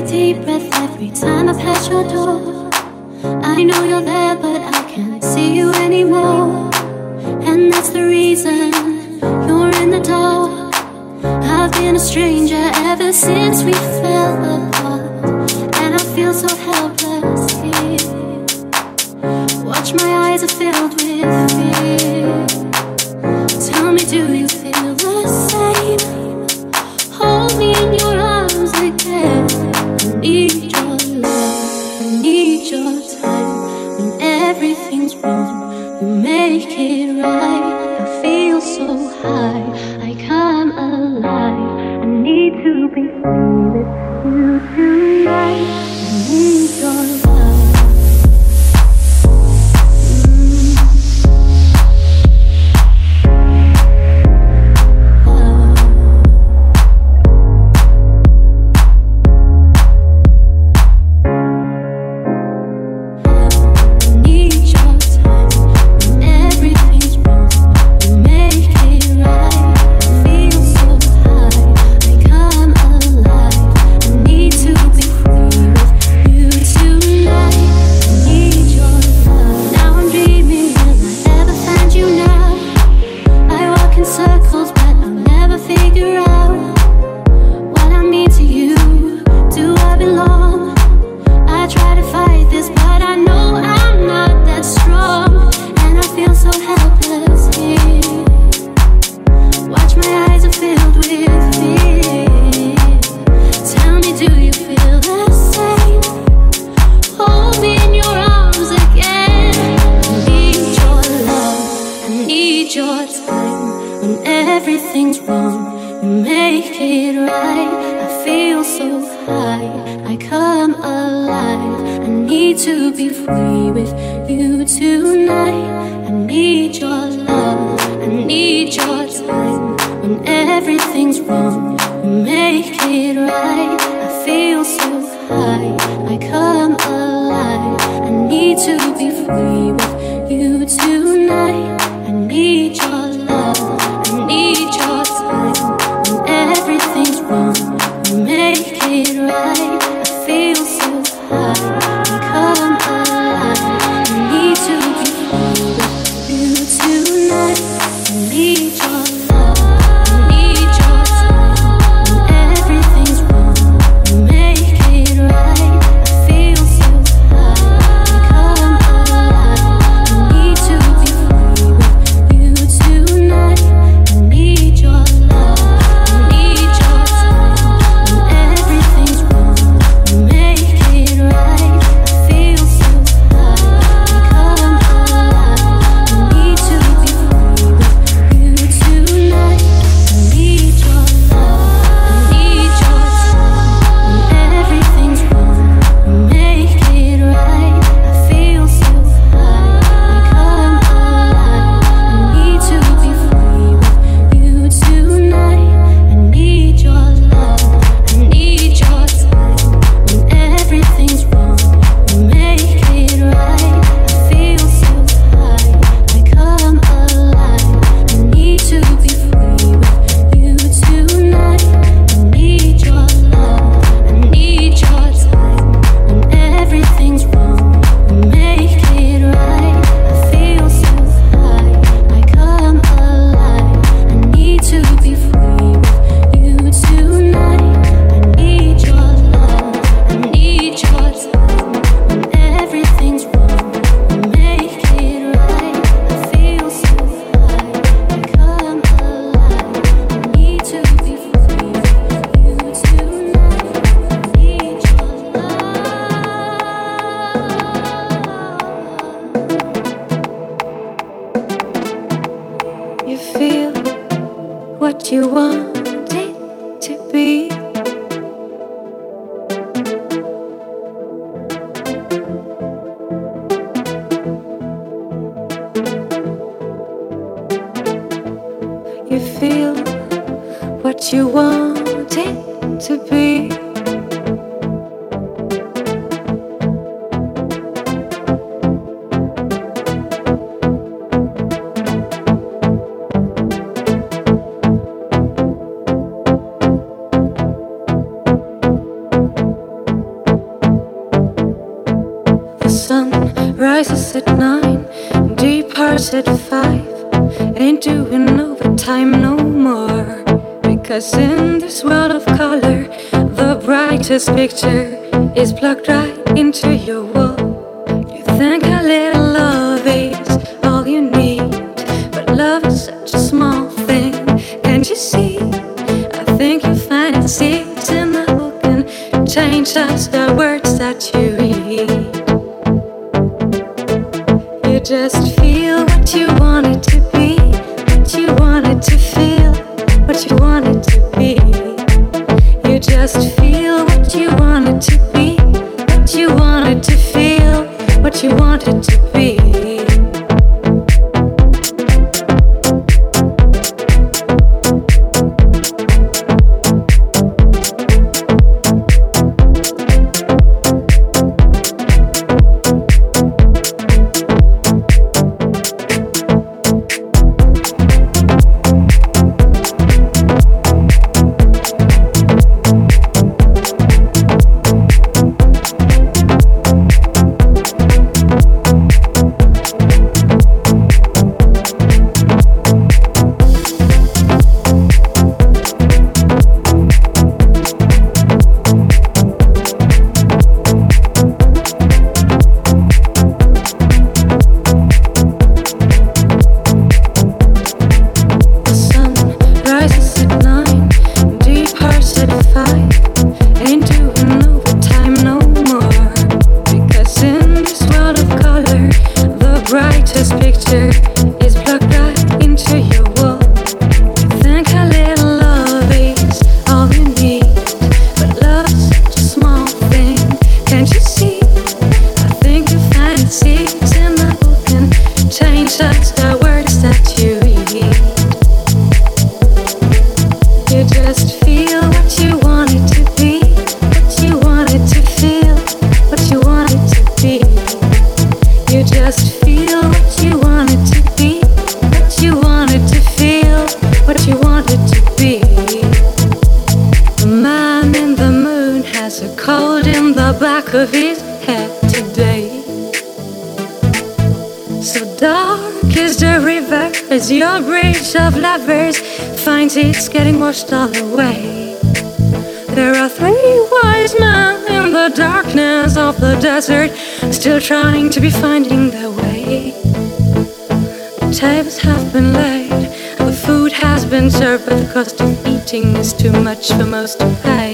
a deep breath every time I pass your door. I know you're there, but I can't see you anymore. And that's the reason you're in the dark. I've been a stranger ever since we fell apart. And I feel so helpless here. Watch my eyes are filled with fear. Tell me, do you? it right. I feel so high, I come alive. I need to be free. what you want it to be. The sun rises at night. Cause in this world of color, the brightest picture is plugged right into your wall. You think a little love is all you need, but love is such a small thing. Can't you see? I think you find seeds in the book and change just the words that you. lovers finds it's getting washed all away. There are three wise men in the darkness of the desert, still trying to be finding their way. The tables have been laid, the food has been served, but the cost of eating is too much for most to pay.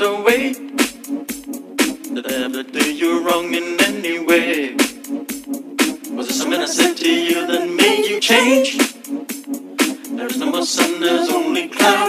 not away. that I ever do you wrong in any way? Was there something I said to you that made you change? There is no more sun, there's only clouds.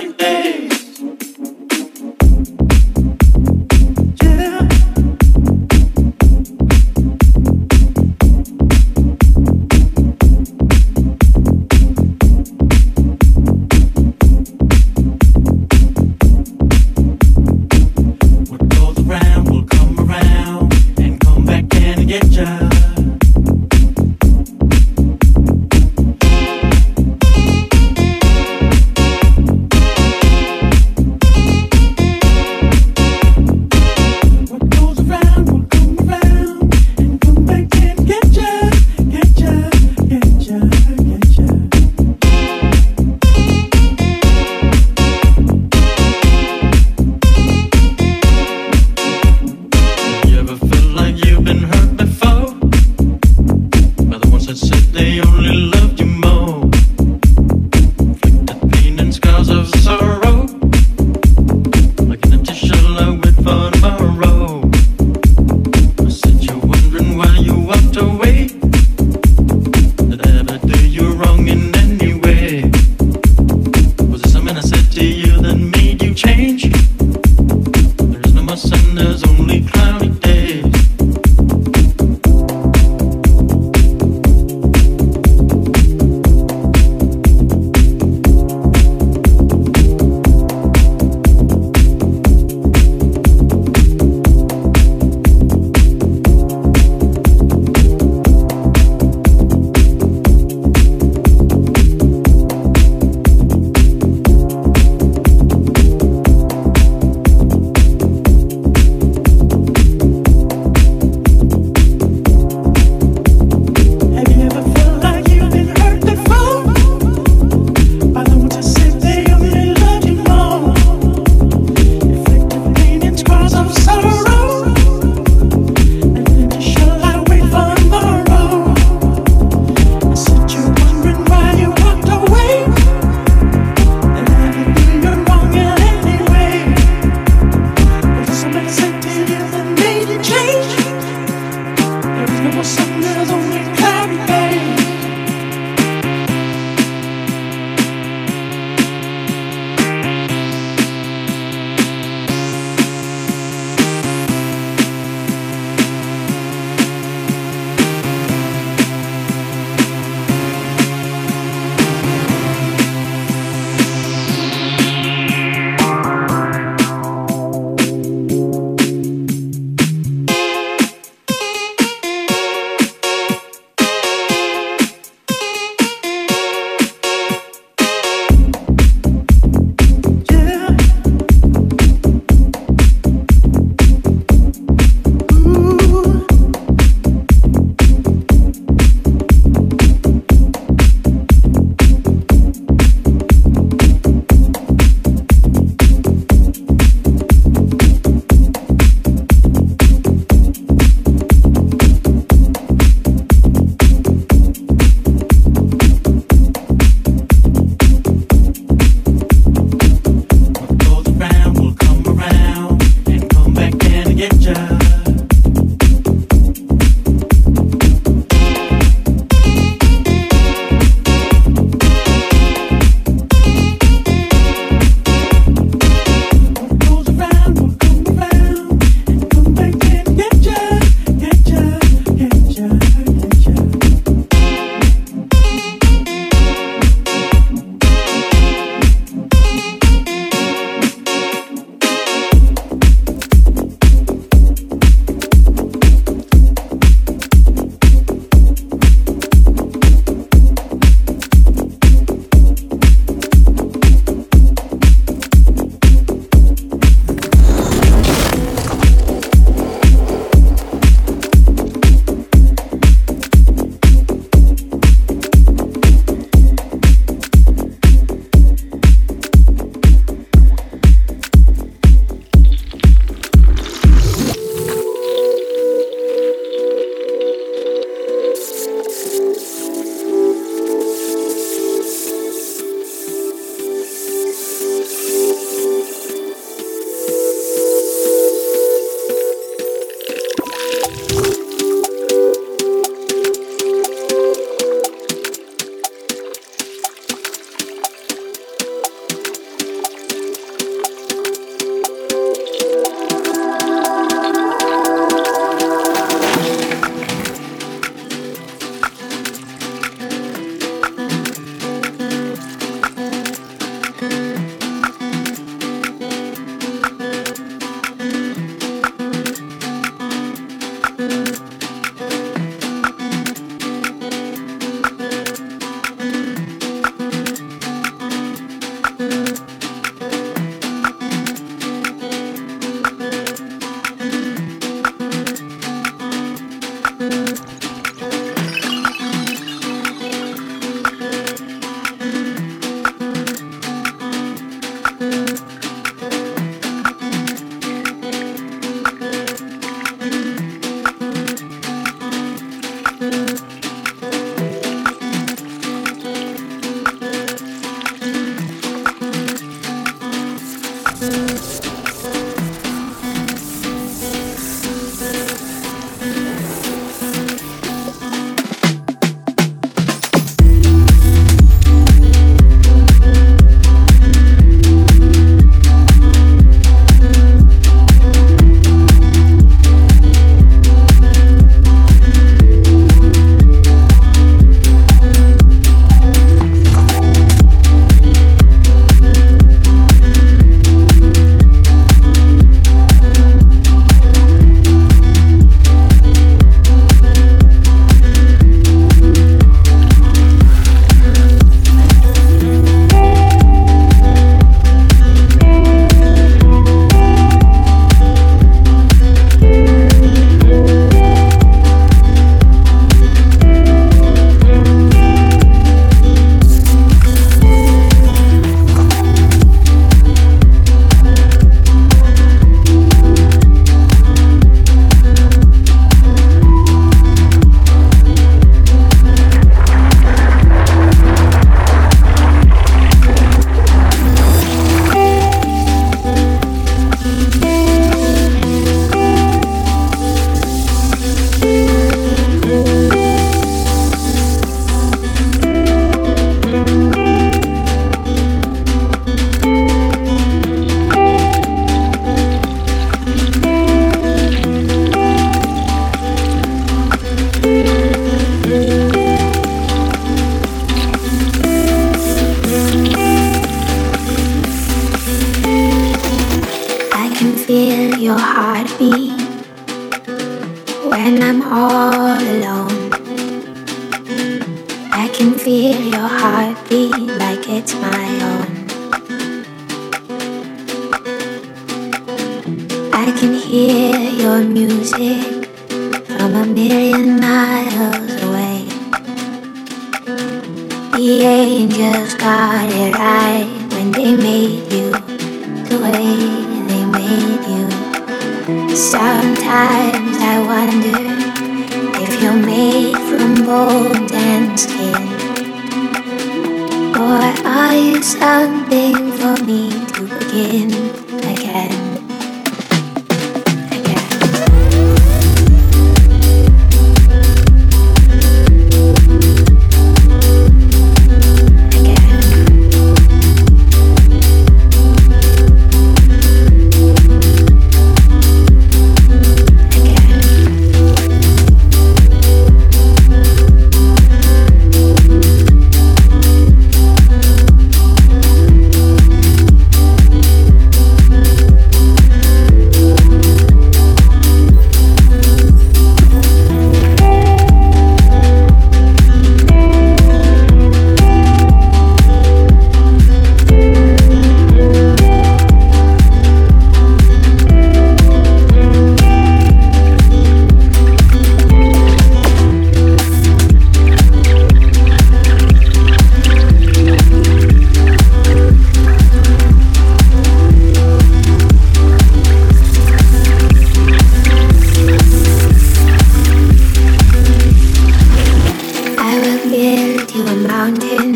build you a mountain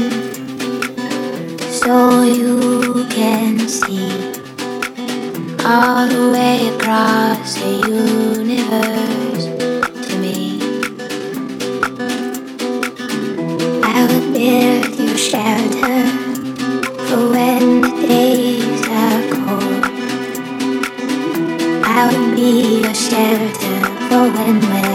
so you can see all the way across the universe to me. I will build you a shelter for when the days are cold. I will be your shelter for when we're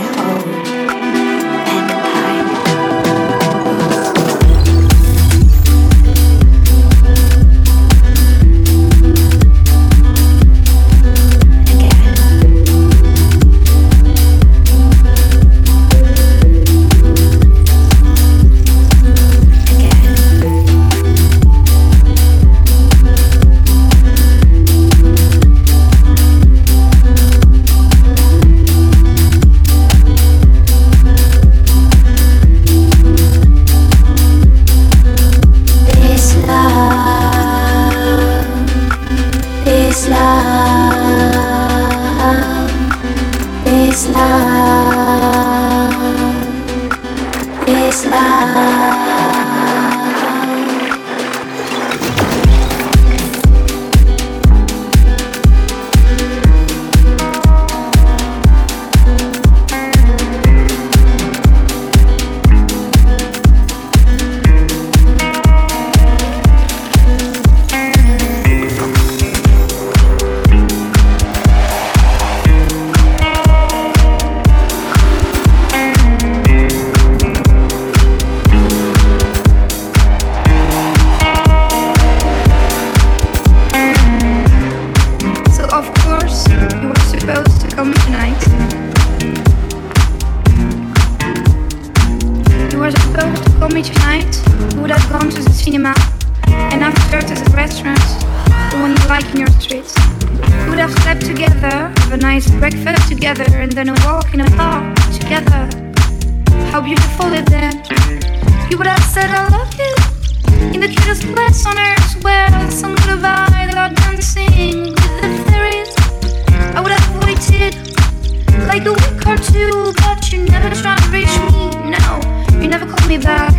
me back.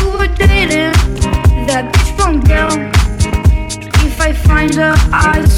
We were dating. That bitch won't. If I find her, I.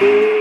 something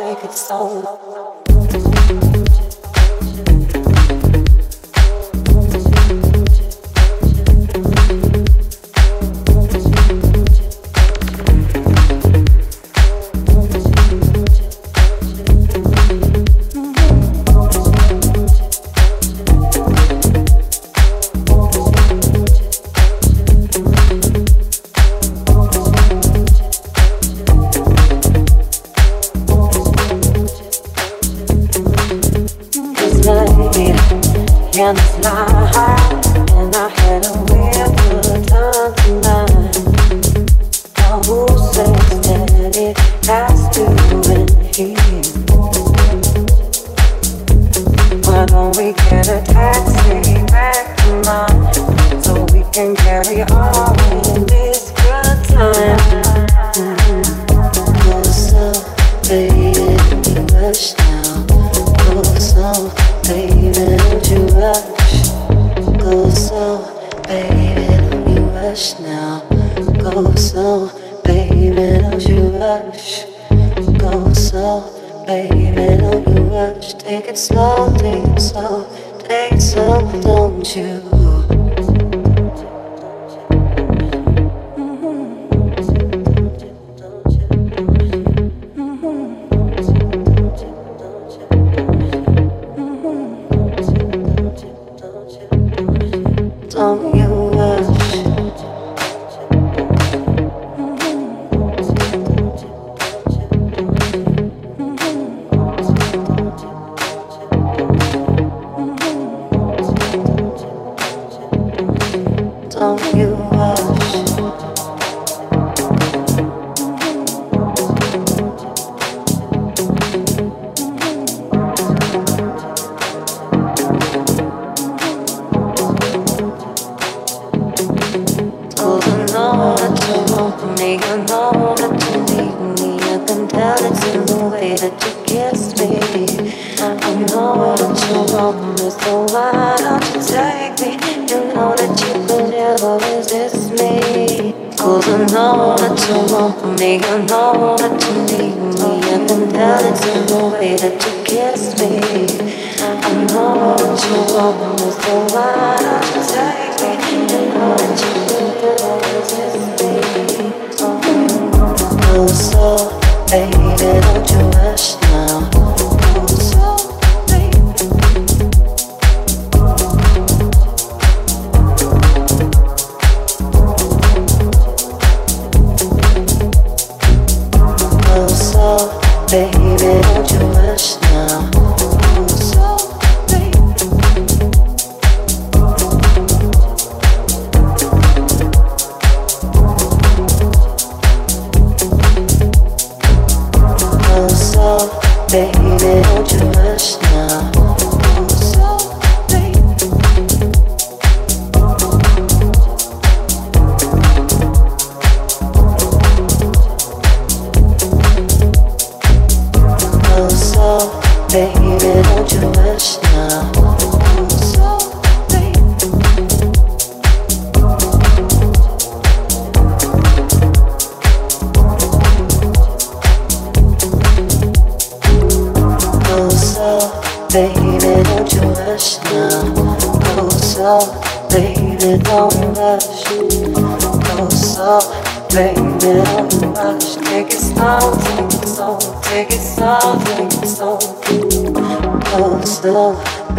slow, take rush now. Go slow, baby, don't you rush. Go slow, baby, don't you rush. Take it slow, take it slow, take it slow, don't you?